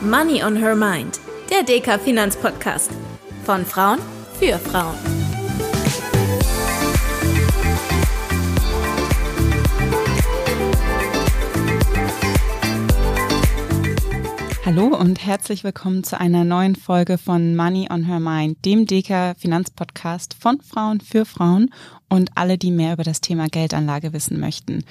Money on Her Mind, der DK Finanzpodcast. Von Frauen für Frauen. Hallo und herzlich willkommen zu einer neuen Folge von Money on Her Mind, dem DK Finanzpodcast von Frauen für Frauen und alle, die mehr über das Thema Geldanlage wissen möchten.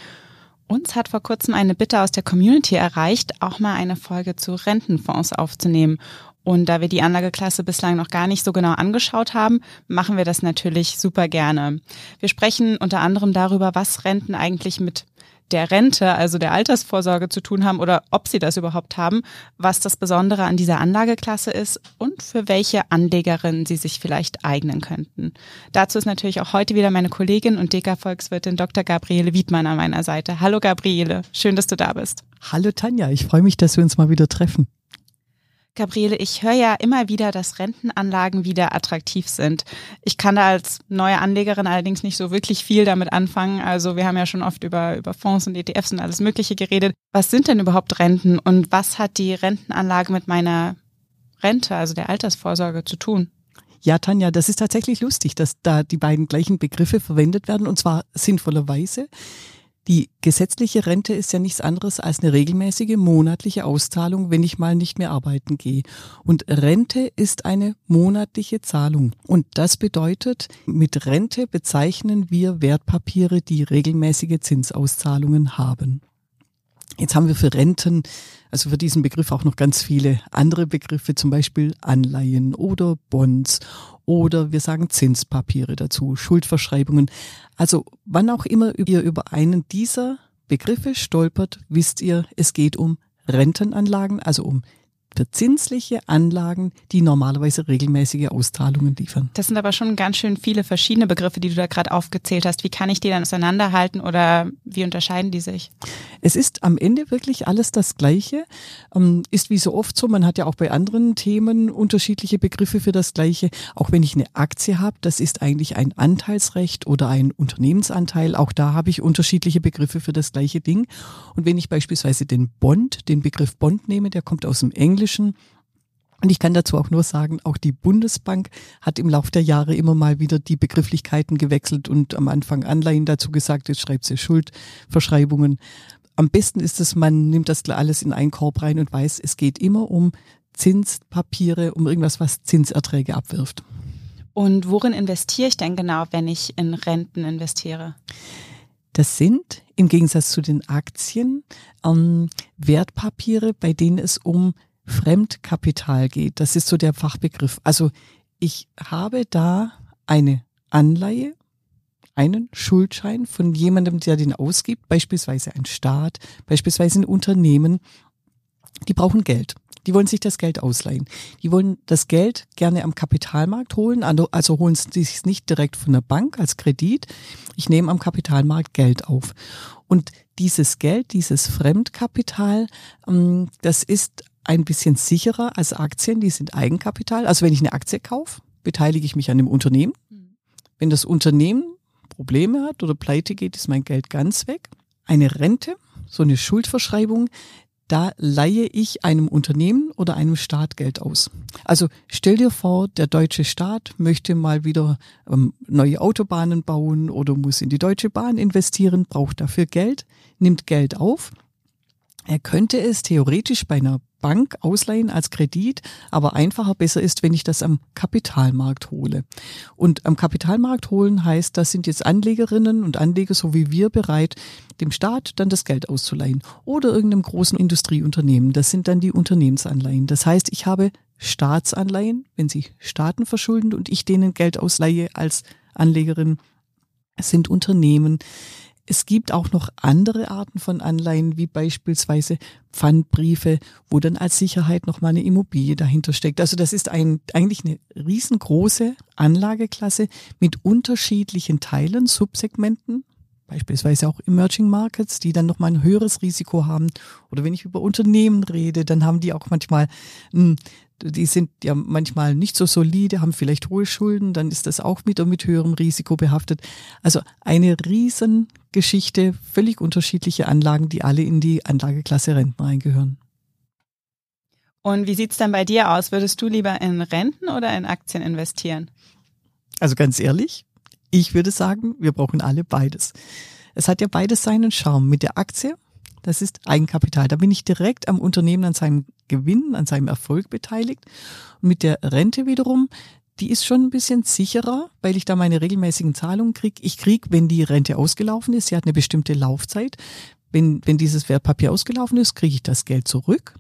Uns hat vor kurzem eine Bitte aus der Community erreicht, auch mal eine Folge zu Rentenfonds aufzunehmen. Und da wir die Anlageklasse bislang noch gar nicht so genau angeschaut haben, machen wir das natürlich super gerne. Wir sprechen unter anderem darüber, was Renten eigentlich mit der Rente, also der Altersvorsorge zu tun haben oder ob sie das überhaupt haben, was das Besondere an dieser Anlageklasse ist und für welche Anlegerinnen sie sich vielleicht eignen könnten. Dazu ist natürlich auch heute wieder meine Kollegin und DK-Volkswirtin Dr. Gabriele Wiedmann an meiner Seite. Hallo Gabriele, schön, dass du da bist. Hallo Tanja, ich freue mich, dass wir uns mal wieder treffen. Gabriele, ich höre ja immer wieder, dass Rentenanlagen wieder attraktiv sind. Ich kann da als neue Anlegerin allerdings nicht so wirklich viel damit anfangen. Also wir haben ja schon oft über, über Fonds und ETFs und alles Mögliche geredet. Was sind denn überhaupt Renten und was hat die Rentenanlage mit meiner Rente, also der Altersvorsorge zu tun? Ja, Tanja, das ist tatsächlich lustig, dass da die beiden gleichen Begriffe verwendet werden und zwar sinnvollerweise. Die gesetzliche Rente ist ja nichts anderes als eine regelmäßige monatliche Auszahlung, wenn ich mal nicht mehr arbeiten gehe. Und Rente ist eine monatliche Zahlung. Und das bedeutet, mit Rente bezeichnen wir Wertpapiere, die regelmäßige Zinsauszahlungen haben. Jetzt haben wir für Renten, also für diesen Begriff auch noch ganz viele andere Begriffe, zum Beispiel Anleihen oder Bonds oder wir sagen Zinspapiere dazu, Schuldverschreibungen. Also wann auch immer ihr über einen dieser Begriffe stolpert, wisst ihr, es geht um Rentenanlagen, also um verzinsliche Anlagen, die normalerweise regelmäßige Auszahlungen liefern. Das sind aber schon ganz schön viele verschiedene Begriffe, die du da gerade aufgezählt hast. Wie kann ich die dann auseinanderhalten oder wie unterscheiden die sich? Es ist am Ende wirklich alles das Gleiche. Ähm, ist wie so oft so, man hat ja auch bei anderen Themen unterschiedliche Begriffe für das Gleiche. Auch wenn ich eine Aktie habe, das ist eigentlich ein Anteilsrecht oder ein Unternehmensanteil. Auch da habe ich unterschiedliche Begriffe für das gleiche Ding. Und wenn ich beispielsweise den Bond, den Begriff Bond nehme, der kommt aus dem Englischen, Englischen. Und ich kann dazu auch nur sagen, auch die Bundesbank hat im Laufe der Jahre immer mal wieder die Begrifflichkeiten gewechselt und am Anfang Anleihen dazu gesagt, jetzt schreibt sie Schuldverschreibungen. Am besten ist es, man nimmt das alles in einen Korb rein und weiß, es geht immer um Zinspapiere, um irgendwas, was Zinserträge abwirft. Und worin investiere ich denn genau, wenn ich in Renten investiere? Das sind im Gegensatz zu den Aktien ähm, Wertpapiere, bei denen es um Fremdkapital geht. Das ist so der Fachbegriff. Also ich habe da eine Anleihe, einen Schuldschein von jemandem, der den ausgibt, beispielsweise ein Staat, beispielsweise ein Unternehmen. Die brauchen Geld. Die wollen sich das Geld ausleihen. Die wollen das Geld gerne am Kapitalmarkt holen, also, also holen sie es nicht direkt von der Bank als Kredit. Ich nehme am Kapitalmarkt Geld auf. Und dieses Geld, dieses Fremdkapital, ähm, das ist ein bisschen sicherer als Aktien, die sind Eigenkapital. Also wenn ich eine Aktie kaufe, beteilige ich mich an dem Unternehmen. Mhm. Wenn das Unternehmen Probleme hat oder pleite geht, ist mein Geld ganz weg. Eine Rente, so eine Schuldverschreibung, da leihe ich einem Unternehmen oder einem Staat Geld aus. Also stell dir vor, der deutsche Staat möchte mal wieder ähm, neue Autobahnen bauen oder muss in die Deutsche Bahn investieren, braucht dafür Geld, nimmt Geld auf. Er könnte es theoretisch bei einer Bank ausleihen als Kredit, aber einfacher besser ist, wenn ich das am Kapitalmarkt hole. Und am Kapitalmarkt holen heißt, das sind jetzt Anlegerinnen und Anleger, so wie wir, bereit, dem Staat dann das Geld auszuleihen oder irgendeinem großen Industrieunternehmen. Das sind dann die Unternehmensanleihen. Das heißt, ich habe Staatsanleihen, wenn sich Staaten verschulden und ich denen Geld ausleihe als Anlegerin. Es sind Unternehmen, es gibt auch noch andere Arten von Anleihen, wie beispielsweise Pfandbriefe, wo dann als Sicherheit noch mal eine Immobilie dahinter steckt. Also das ist ein, eigentlich eine riesengroße Anlageklasse mit unterschiedlichen Teilen, Subsegmenten, beispielsweise auch Emerging Markets, die dann noch mal ein höheres Risiko haben. Oder wenn ich über Unternehmen rede, dann haben die auch manchmal hm, die sind ja manchmal nicht so solide, haben vielleicht hohe Schulden, dann ist das auch wieder mit höherem Risiko behaftet. Also eine Riesengeschichte, völlig unterschiedliche Anlagen, die alle in die Anlageklasse Renten reingehören. Und wie sieht's dann bei dir aus? Würdest du lieber in Renten oder in Aktien investieren? Also ganz ehrlich, ich würde sagen, wir brauchen alle beides. Es hat ja beides seinen Charme. Mit der Aktie, das ist Eigenkapital. Da bin ich direkt am Unternehmen, an seinem Gewinn, an seinem Erfolg beteiligt. Und mit der Rente wiederum, die ist schon ein bisschen sicherer, weil ich da meine regelmäßigen Zahlungen kriege. Ich kriege, wenn die Rente ausgelaufen ist, sie hat eine bestimmte Laufzeit, wenn, wenn dieses Wertpapier ausgelaufen ist, kriege ich das Geld zurück.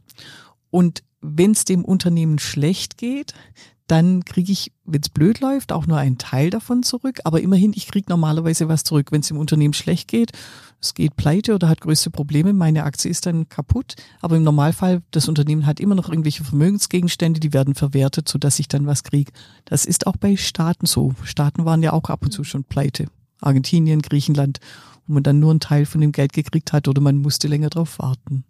Und wenn es dem Unternehmen schlecht geht, dann kriege ich, wenn es blöd läuft, auch nur einen Teil davon zurück. Aber immerhin, ich kriege normalerweise was zurück. Wenn es dem Unternehmen schlecht geht, es geht pleite oder hat größte Probleme, meine Aktie ist dann kaputt. Aber im Normalfall, das Unternehmen hat immer noch irgendwelche Vermögensgegenstände, die werden verwertet, sodass ich dann was kriege. Das ist auch bei Staaten so. Staaten waren ja auch ab und zu schon pleite. Argentinien, Griechenland, wo man dann nur einen Teil von dem Geld gekriegt hat oder man musste länger drauf warten.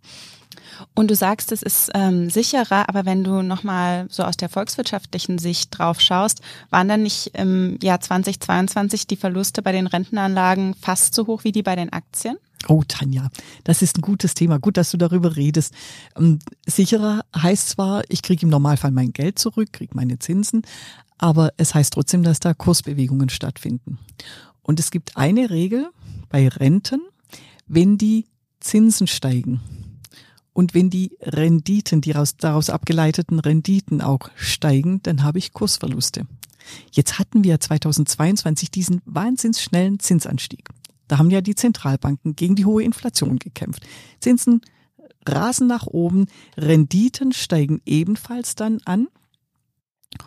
Und du sagst, es ist ähm, sicherer, aber wenn du nochmal so aus der volkswirtschaftlichen Sicht drauf schaust, waren dann nicht im Jahr 2022 die Verluste bei den Rentenanlagen fast so hoch wie die bei den Aktien? Oh, Tanja, das ist ein gutes Thema. Gut, dass du darüber redest. Ähm, sicherer heißt zwar, ich kriege im Normalfall mein Geld zurück, kriege meine Zinsen, aber es heißt trotzdem, dass da Kursbewegungen stattfinden. Und es gibt eine Regel bei Renten, wenn die Zinsen steigen, und wenn die Renditen, die daraus abgeleiteten Renditen auch steigen, dann habe ich Kursverluste. Jetzt hatten wir 2022 diesen wahnsinns schnellen Zinsanstieg. Da haben ja die Zentralbanken gegen die hohe Inflation gekämpft. Zinsen rasen nach oben, Renditen steigen ebenfalls dann an.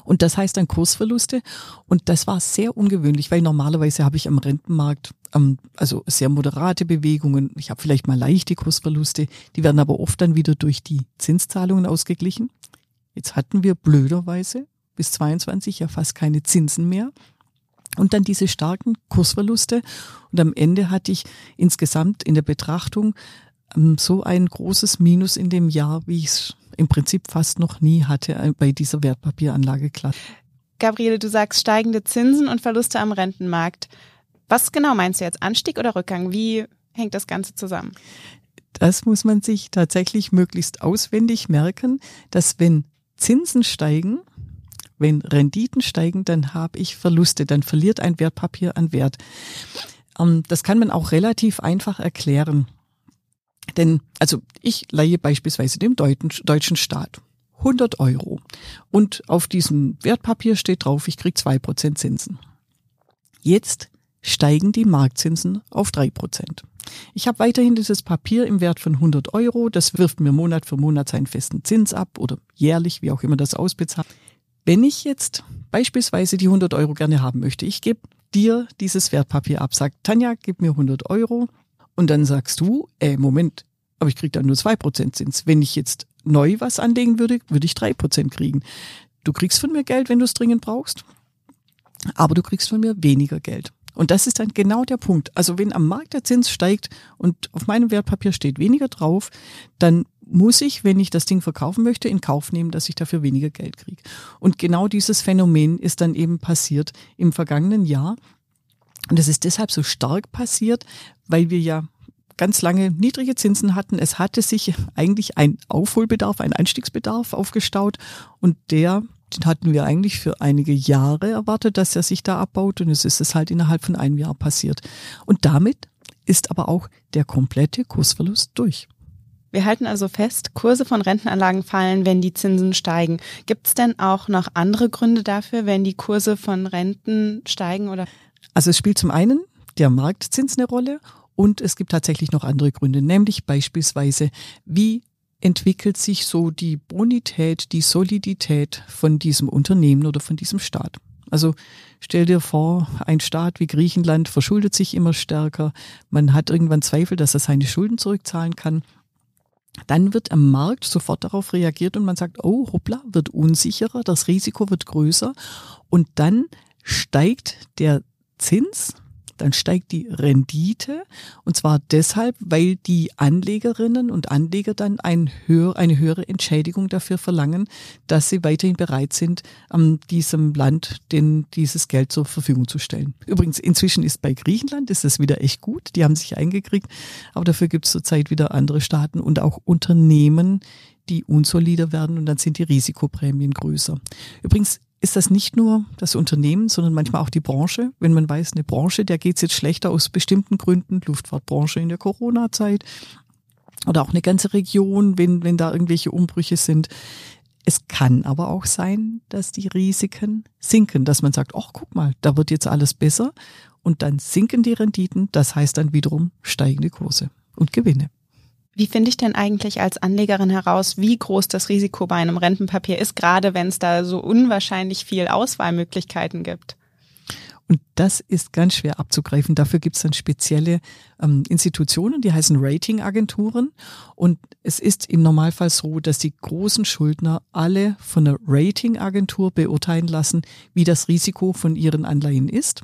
Und das heißt dann Kursverluste. Und das war sehr ungewöhnlich, weil normalerweise habe ich am Rentenmarkt ähm, also sehr moderate Bewegungen. Ich habe vielleicht mal leichte Kursverluste. Die werden aber oft dann wieder durch die Zinszahlungen ausgeglichen. Jetzt hatten wir blöderweise bis 22 ja fast keine Zinsen mehr. Und dann diese starken Kursverluste. Und am Ende hatte ich insgesamt in der Betrachtung so ein großes Minus in dem Jahr, wie ich es im Prinzip fast noch nie hatte äh, bei dieser Wertpapieranlageklasse. Gabriele, du sagst steigende Zinsen und Verluste am Rentenmarkt. Was genau meinst du jetzt? Anstieg oder Rückgang? Wie hängt das Ganze zusammen? Das muss man sich tatsächlich möglichst auswendig merken, dass wenn Zinsen steigen, wenn Renditen steigen, dann habe ich Verluste, dann verliert ein Wertpapier an Wert. Ähm, das kann man auch relativ einfach erklären. Denn, also ich leihe beispielsweise dem deutschen Staat 100 Euro und auf diesem Wertpapier steht drauf, ich krieg zwei Prozent Zinsen. Jetzt steigen die Marktzinsen auf drei Prozent. Ich habe weiterhin dieses Papier im Wert von 100 Euro, das wirft mir Monat für Monat seinen festen Zins ab oder jährlich, wie auch immer das ausbezahlt. Wenn ich jetzt beispielsweise die 100 Euro gerne haben möchte, ich gebe dir dieses Wertpapier ab, sagt Tanja, gib mir 100 Euro und dann sagst du, äh, Moment, aber ich kriege dann nur zwei Prozent Zins. Wenn ich jetzt neu was anlegen würde, würde ich drei Prozent kriegen. Du kriegst von mir Geld, wenn du es dringend brauchst, aber du kriegst von mir weniger Geld. Und das ist dann genau der Punkt. Also wenn am Markt der Zins steigt und auf meinem Wertpapier steht weniger drauf, dann muss ich, wenn ich das Ding verkaufen möchte, in Kauf nehmen, dass ich dafür weniger Geld kriege. Und genau dieses Phänomen ist dann eben passiert im vergangenen Jahr. Und es ist deshalb so stark passiert, weil wir ja ganz lange niedrige Zinsen hatten. Es hatte sich eigentlich ein Aufholbedarf, ein Einstiegsbedarf aufgestaut und der den hatten wir eigentlich für einige Jahre erwartet, dass er sich da abbaut und es ist es halt innerhalb von einem Jahr passiert. Und damit ist aber auch der komplette Kursverlust durch. Wir halten also fest, Kurse von Rentenanlagen fallen, wenn die Zinsen steigen. Gibt es denn auch noch andere Gründe dafür, wenn die Kurse von Renten steigen oder? Also es spielt zum einen der Marktzins eine Rolle und es gibt tatsächlich noch andere Gründe, nämlich beispielsweise, wie entwickelt sich so die Bonität, die Solidität von diesem Unternehmen oder von diesem Staat. Also stell dir vor, ein Staat wie Griechenland verschuldet sich immer stärker, man hat irgendwann Zweifel, dass er seine Schulden zurückzahlen kann. Dann wird am Markt sofort darauf reagiert und man sagt, oh, hoppla, wird unsicherer, das Risiko wird größer und dann steigt der Zins dann steigt die Rendite und zwar deshalb, weil die Anlegerinnen und Anleger dann ein höher, eine höhere Entschädigung dafür verlangen, dass sie weiterhin bereit sind, um, diesem Land den, dieses Geld zur Verfügung zu stellen. Übrigens, inzwischen ist bei Griechenland ist es wieder echt gut, die haben sich eingekriegt, aber dafür gibt es zurzeit wieder andere Staaten und auch Unternehmen, die unsolider werden und dann sind die Risikoprämien größer. Übrigens ist das nicht nur das Unternehmen, sondern manchmal auch die Branche. Wenn man weiß, eine Branche, der geht es jetzt schlechter aus bestimmten Gründen, Luftfahrtbranche in der Corona-Zeit oder auch eine ganze Region, wenn, wenn da irgendwelche Umbrüche sind. Es kann aber auch sein, dass die Risiken sinken, dass man sagt, ach guck mal, da wird jetzt alles besser und dann sinken die Renditen, das heißt dann wiederum steigende Kurse und Gewinne. Wie finde ich denn eigentlich als Anlegerin heraus, wie groß das Risiko bei einem Rentenpapier ist, gerade wenn es da so unwahrscheinlich viel Auswahlmöglichkeiten gibt? Und das ist ganz schwer abzugreifen. Dafür gibt es dann spezielle ähm, Institutionen, die heißen Ratingagenturen. Und es ist im Normalfall so, dass die großen Schuldner alle von der Ratingagentur beurteilen lassen, wie das Risiko von ihren Anleihen ist.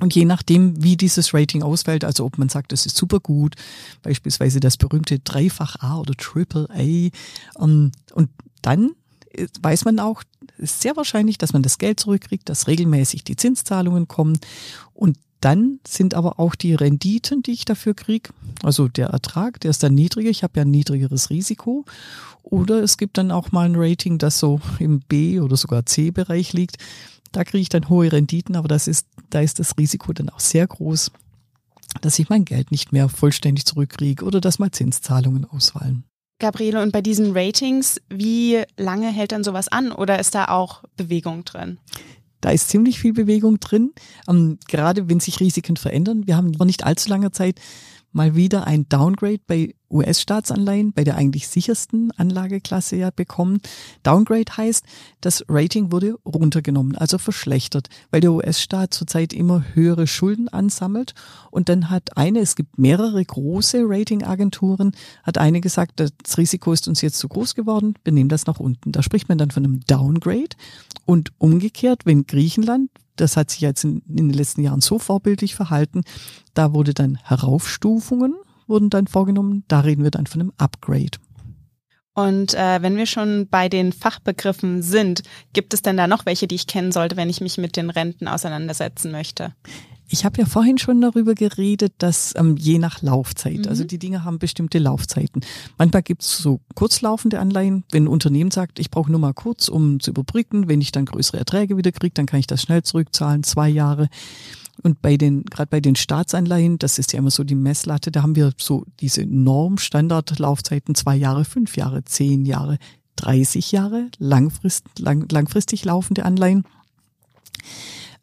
Und je nachdem, wie dieses Rating ausfällt, also ob man sagt, das ist super gut, beispielsweise das berühmte Dreifach A oder Triple A, ähm, und dann weiß man auch, ist sehr wahrscheinlich, dass man das Geld zurückkriegt, dass regelmäßig die Zinszahlungen kommen und dann sind aber auch die Renditen, die ich dafür kriege, also der Ertrag, der ist dann niedriger, ich habe ja ein niedrigeres Risiko. Oder es gibt dann auch mal ein Rating, das so im B- oder sogar C-Bereich liegt. Da kriege ich dann hohe Renditen, aber das ist, da ist das Risiko dann auch sehr groß, dass ich mein Geld nicht mehr vollständig zurückkriege oder dass mal Zinszahlungen ausfallen. Gabriele, und bei diesen Ratings, wie lange hält dann sowas an oder ist da auch Bewegung drin? Da ist ziemlich viel Bewegung drin, ähm, gerade wenn sich Risiken verändern. Wir haben vor nicht allzu langer Zeit mal wieder ein Downgrade bei US-Staatsanleihen, bei der eigentlich sichersten Anlageklasse ja bekommen. Downgrade heißt, das Rating wurde runtergenommen, also verschlechtert, weil der US-Staat zurzeit immer höhere Schulden ansammelt. Und dann hat eine, es gibt mehrere große Ratingagenturen, hat eine gesagt, das Risiko ist uns jetzt zu groß geworden, wir nehmen das nach unten. Da spricht man dann von einem Downgrade. Und umgekehrt, wenn Griechenland das hat sich jetzt in, in, den letzten Jahren so vorbildlich verhalten. Da wurde dann Heraufstufungen wurden dann vorgenommen. Da reden wir dann von einem Upgrade. Und äh, wenn wir schon bei den Fachbegriffen sind, gibt es denn da noch welche, die ich kennen sollte, wenn ich mich mit den Renten auseinandersetzen möchte? Ich habe ja vorhin schon darüber geredet, dass ähm, je nach Laufzeit, mhm. also die Dinge haben bestimmte Laufzeiten. Manchmal gibt es so kurzlaufende Anleihen, wenn ein Unternehmen sagt, ich brauche nur mal kurz, um zu überbrücken, wenn ich dann größere Erträge wieder kriege, dann kann ich das schnell zurückzahlen, zwei Jahre. Und bei den, gerade bei den Staatsanleihen, das ist ja immer so die Messlatte, da haben wir so diese Norm-Standardlaufzeiten, zwei Jahre, fünf Jahre, zehn Jahre, 30 Jahre, langfrist, lang, langfristig laufende Anleihen.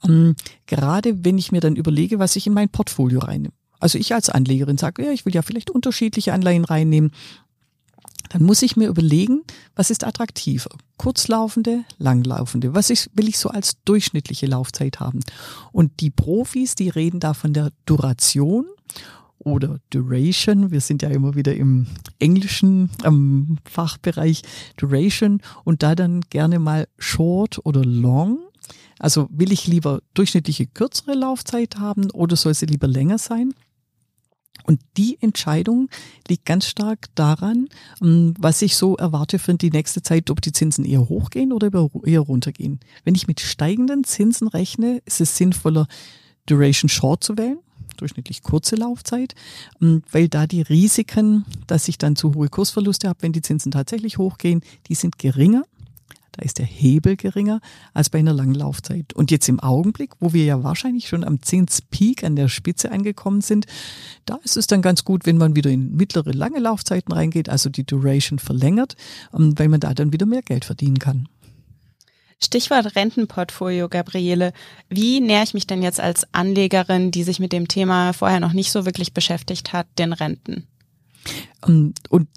Ähm, gerade wenn ich mir dann überlege, was ich in mein Portfolio reinnehme. Also ich als Anlegerin sage, ja, ich will ja vielleicht unterschiedliche Anleihen reinnehmen. Dann muss ich mir überlegen, was ist attraktiver? Kurzlaufende, langlaufende. Was ich, will ich so als durchschnittliche Laufzeit haben? Und die Profis, die reden da von der Duration oder Duration. Wir sind ja immer wieder im englischen ähm, Fachbereich Duration und da dann gerne mal Short oder Long. Also will ich lieber durchschnittliche kürzere Laufzeit haben oder soll sie lieber länger sein? Und die Entscheidung liegt ganz stark daran, ähm, was ich so erwarte für die nächste Zeit, ob die Zinsen eher hochgehen oder eher runtergehen. Wenn ich mit steigenden Zinsen rechne, ist es sinnvoller, Duration Short zu wählen, durchschnittlich kurze Laufzeit, ähm, weil da die Risiken, dass ich dann zu hohe Kursverluste habe, wenn die Zinsen tatsächlich hochgehen, die sind geringer da ist der Hebel geringer als bei einer langen Laufzeit. Und jetzt im Augenblick, wo wir ja wahrscheinlich schon am Zinspeak an der Spitze angekommen sind, da ist es dann ganz gut, wenn man wieder in mittlere, lange Laufzeiten reingeht, also die Duration verlängert, ähm, weil man da dann wieder mehr Geld verdienen kann. Stichwort Rentenportfolio, Gabriele. Wie nähere ich mich denn jetzt als Anlegerin, die sich mit dem Thema vorher noch nicht so wirklich beschäftigt hat, den Renten? Ähm, und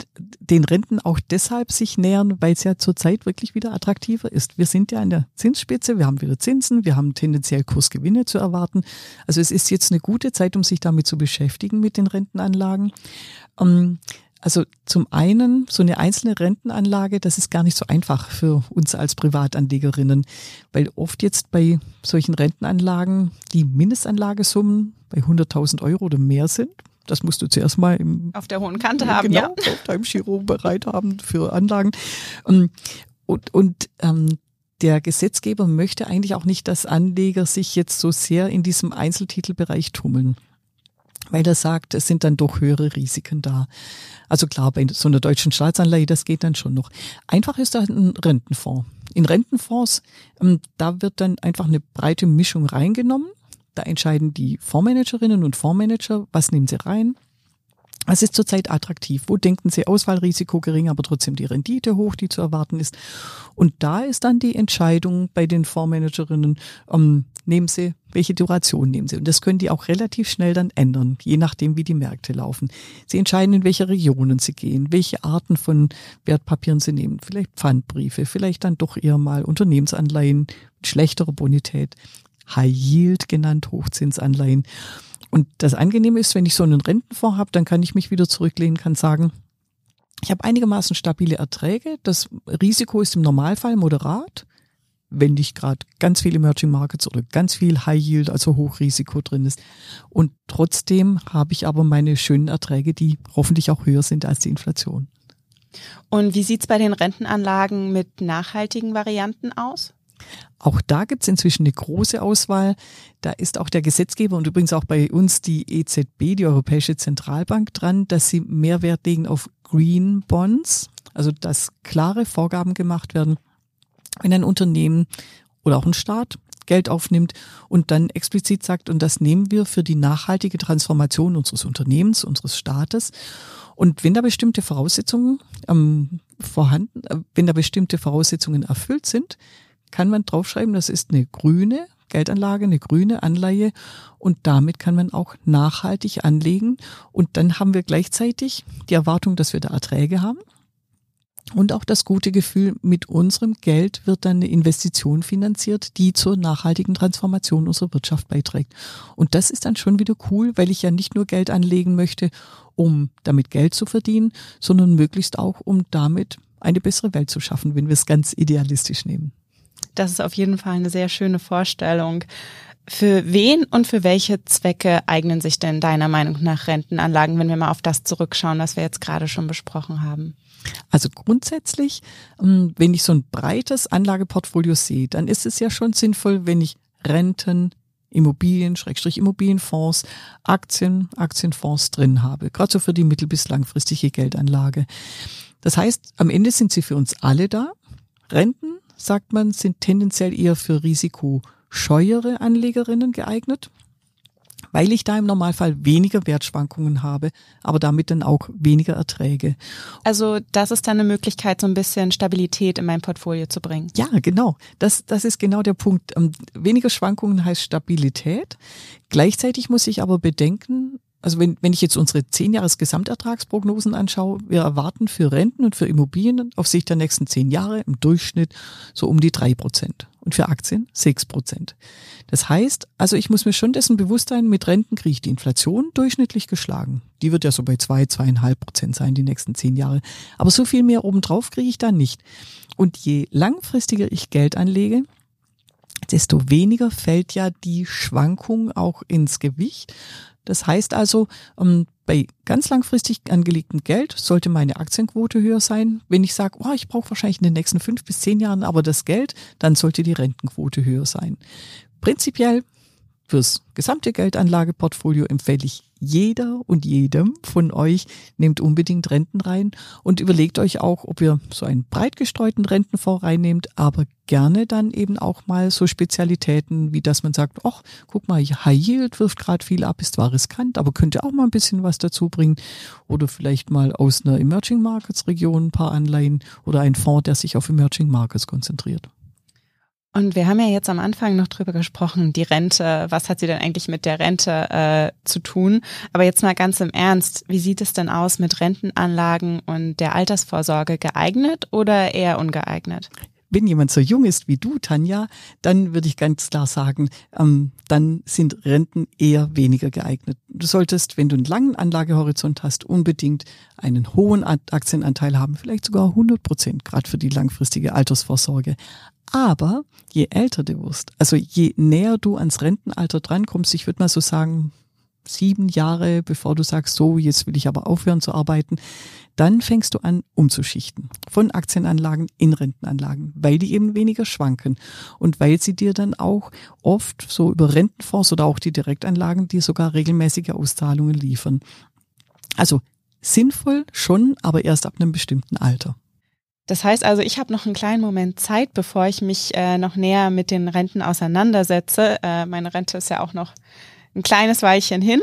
den Renten auch deshalb sich nähern, weil es ja zurzeit wirklich wieder attraktiver ist. Wir sind ja in der Zinsspitze, wir haben wieder Zinsen, wir haben tendenziell Kursgewinne zu erwarten. Also es ist jetzt eine gute Zeit, um sich damit zu beschäftigen mit den Rentenanlagen. Ähm, also zum einen, so eine einzelne Rentenanlage, das ist gar nicht so einfach für uns als Privatanlegerinnen, weil oft jetzt bei solchen Rentenanlagen die Mindestanlagesummen bei 100.000 Euro oder mehr sind. Das musst du zuerst mal im, auf der hohen Kante haben, genau, ja. auf deinem Giro bereit haben für Anlagen. Ähm, und, und ähm, der Gesetzgeber möchte eigentlich auch nicht, dass Anleger sich jetzt so sehr in diesem Einzeltitelbereich tummeln. weil er sagt, es sind dann doch höhere Risiken da. Also klar, bei so einer deutschen Staatsanleihe, das geht dann schon noch. Einfach ist da ein Rentenfonds. In Rentenfonds, ähm, da wird dann einfach eine breite Mischung reingenommen. Da entscheiden die Fondsmanagerinnen und Fondsmanager, was nehmen sie rein, es ist zurzeit attraktiv. Wo denken Sie Auswahlrisiko gering, aber trotzdem die Rendite hoch, die zu erwarten ist? Und da ist dann die Entscheidung bei den Fondsmanagerinnen, ähm, nehmen Sie, welche Duration nehmen Sie? Und das können die auch relativ schnell dann ändern, je nachdem, wie die Märkte laufen. Sie entscheiden, in welche Regionen Sie gehen, welche Arten von Wertpapieren Sie nehmen. Vielleicht Pfandbriefe, vielleicht dann doch eher mal Unternehmensanleihen mit schlechterer Bonität. High Yield genannt, Hochzinsanleihen. Und das Angenehme ist, wenn ich so einen Rentenfonds habe, dann kann ich mich wieder zurücklehnen, kann sagen, ich habe einigermaßen stabile Erträge. Das Risiko ist im Normalfall moderat, wenn nicht gerade ganz viel Emerging Markets oder ganz viel High Yield, also Hochrisiko drin ist. Und trotzdem habe ich aber meine schönen Erträge, die hoffentlich auch höher sind als die Inflation. Und wie sieht's bei den Rentenanlagen mit nachhaltigen Varianten aus? Auch da gibt es inzwischen eine große Auswahl. Da ist auch der Gesetzgeber und übrigens auch bei uns die EZB, die Europäische Zentralbank, dran, dass sie mehr Wert legen auf Green Bonds, also dass klare Vorgaben gemacht werden, wenn ein Unternehmen oder auch ein Staat Geld aufnimmt und dann explizit sagt, und das nehmen wir für die nachhaltige Transformation unseres Unternehmens, unseres Staates. Und wenn da bestimmte Voraussetzungen ähm, vorhanden, äh, wenn da bestimmte Voraussetzungen erfüllt sind, kann man draufschreiben, das ist eine grüne Geldanlage, eine grüne Anleihe und damit kann man auch nachhaltig anlegen und dann haben wir gleichzeitig die Erwartung, dass wir da Erträge haben. Und auch das gute Gefühl, mit unserem Geld wird dann eine Investition finanziert, die zur nachhaltigen Transformation unserer Wirtschaft beiträgt. Und das ist dann schon wieder cool, weil ich ja nicht nur Geld anlegen möchte, um damit Geld zu verdienen, sondern möglichst auch, um damit eine bessere Welt zu schaffen, wenn wir es ganz idealistisch nehmen. Das ist auf jeden Fall eine sehr schöne Vorstellung. Für wen und für welche Zwecke eignen sich denn deiner Meinung nach Rentenanlagen, wenn wir mal auf das zurückschauen, was wir jetzt gerade schon besprochen haben? Also grundsätzlich, ähm, wenn ich so ein breites Anlageportfolio sehe, dann ist es ja schon sinnvoll, wenn ich Renten, Immobilien, Schrägstrich Immobilienfonds, Aktien, Aktienfonds drin habe, gerade so für die mittel- bis langfristige Geldanlage. Das heißt, am Ende sind sie für uns alle da. Renten, sagt man, sind tendenziell eher für risikoscheuere Anlegerinnen geeignet, weil ich da im Normalfall weniger Wertschwankungen habe, aber damit dann auch weniger Erträge. Also das ist dann eine Möglichkeit, so ein bisschen Stabilität in mein Portfolio zu bringen. Ja, genau. Das, das ist genau der Punkt. Ähm, weniger Schwankungen heißt Stabilität. Gleichzeitig muss ich aber bedenken, also wenn, wenn ich jetzt unsere zehn Jahres Gesamtertragsprognosen anschaue, wir erwarten für Renten und für Immobilien auf Sicht der nächsten zehn Jahre im Durchschnitt so um die drei Prozent und für Aktien sechs Prozent. Das heißt, also ich muss mir schon dessen bewusst sein, mit Renten kriege ich die Inflation durchschnittlich geschlagen. Die wird ja so bei zwei, zweieinhalb Prozent sein die nächsten zehn Jahre. Aber so viel mehr obendrauf kriege ich da nicht. Und je langfristiger ich Geld anlege, desto weniger fällt ja die Schwankung auch ins Gewicht, das heißt also, ähm, bei ganz langfristig angelegtem Geld sollte meine Aktienquote höher sein. Wenn ich sage, oh, ich brauche wahrscheinlich in den nächsten fünf bis zehn Jahren aber das Geld, dann sollte die Rentenquote höher sein. Prinzipiell Fürs gesamte Geldanlageportfolio empfehle ich jeder und jedem von euch, nehmt unbedingt Renten rein und überlegt euch auch, ob ihr so einen breit gestreuten Rentenfonds reinnehmt, aber gerne dann eben auch mal so Spezialitäten, wie dass man sagt, ach, guck mal, High Yield wirft gerade viel ab, ist zwar riskant, aber könnte auch mal ein bisschen was dazu bringen. Oder vielleicht mal aus einer Emerging Markets Region ein paar Anleihen oder ein Fonds, der sich auf Emerging Markets konzentriert. Und wir haben ja jetzt am Anfang noch drüber gesprochen, die Rente, was hat sie denn eigentlich mit der Rente äh, zu tun? Aber jetzt mal ganz im Ernst, wie sieht es denn aus mit Rentenanlagen und der Altersvorsorge geeignet oder eher ungeeignet? wenn jemand so jung ist wie du, Tanja, dann würde ich ganz klar sagen, ähm, dann sind Renten eher weniger geeignet. Du solltest, wenn du einen langen Anlagehorizont hast, unbedingt einen hohen Aktienanteil haben, vielleicht sogar 100 Prozent, gerade für die langfristige Altersvorsorge. Aber je älter du wirst, also je näher du ans Rentenalter drankommst, ich würde mal so sagen, sieben Jahre, bevor du sagst, so, jetzt will ich aber aufhören zu arbeiten, dann fängst du an umzuschichten. Von Aktienanlagen in Rentenanlagen, weil die eben weniger schwanken und weil sie dir dann auch oft so über Rentenfonds oder auch die Direktanlagen dir sogar regelmäßige Auszahlungen liefern. Also sinnvoll schon, aber erst ab einem bestimmten Alter. Das heißt also, ich habe noch einen kleinen Moment Zeit, bevor ich mich äh, noch näher mit den Renten auseinandersetze. Äh, meine Rente ist ja auch noch ein kleines Weilchen hin.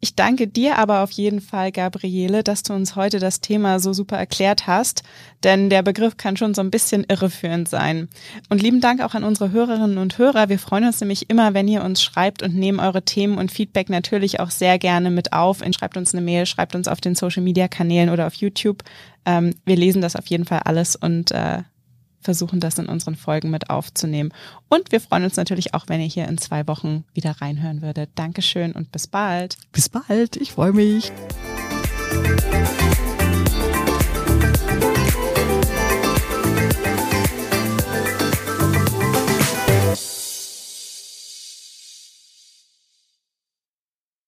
Ich danke dir aber auf jeden Fall, Gabriele, dass du uns heute das Thema so super erklärt hast, denn der Begriff kann schon so ein bisschen irreführend sein. Und lieben Dank auch an unsere Hörerinnen und Hörer. Wir freuen uns nämlich immer, wenn ihr uns schreibt und nehmen eure Themen und Feedback natürlich auch sehr gerne mit auf. Schreibt uns eine Mail, schreibt uns auf den Social Media Kanälen oder auf YouTube. Ähm, wir lesen das auf jeden Fall alles und äh, versuchen, das in unseren Folgen mit aufzunehmen. Und wir freuen uns natürlich auch, wenn ihr hier in zwei Wochen wieder reinhören würdet. Dankeschön und bis bald. Bis bald, ich freue mich.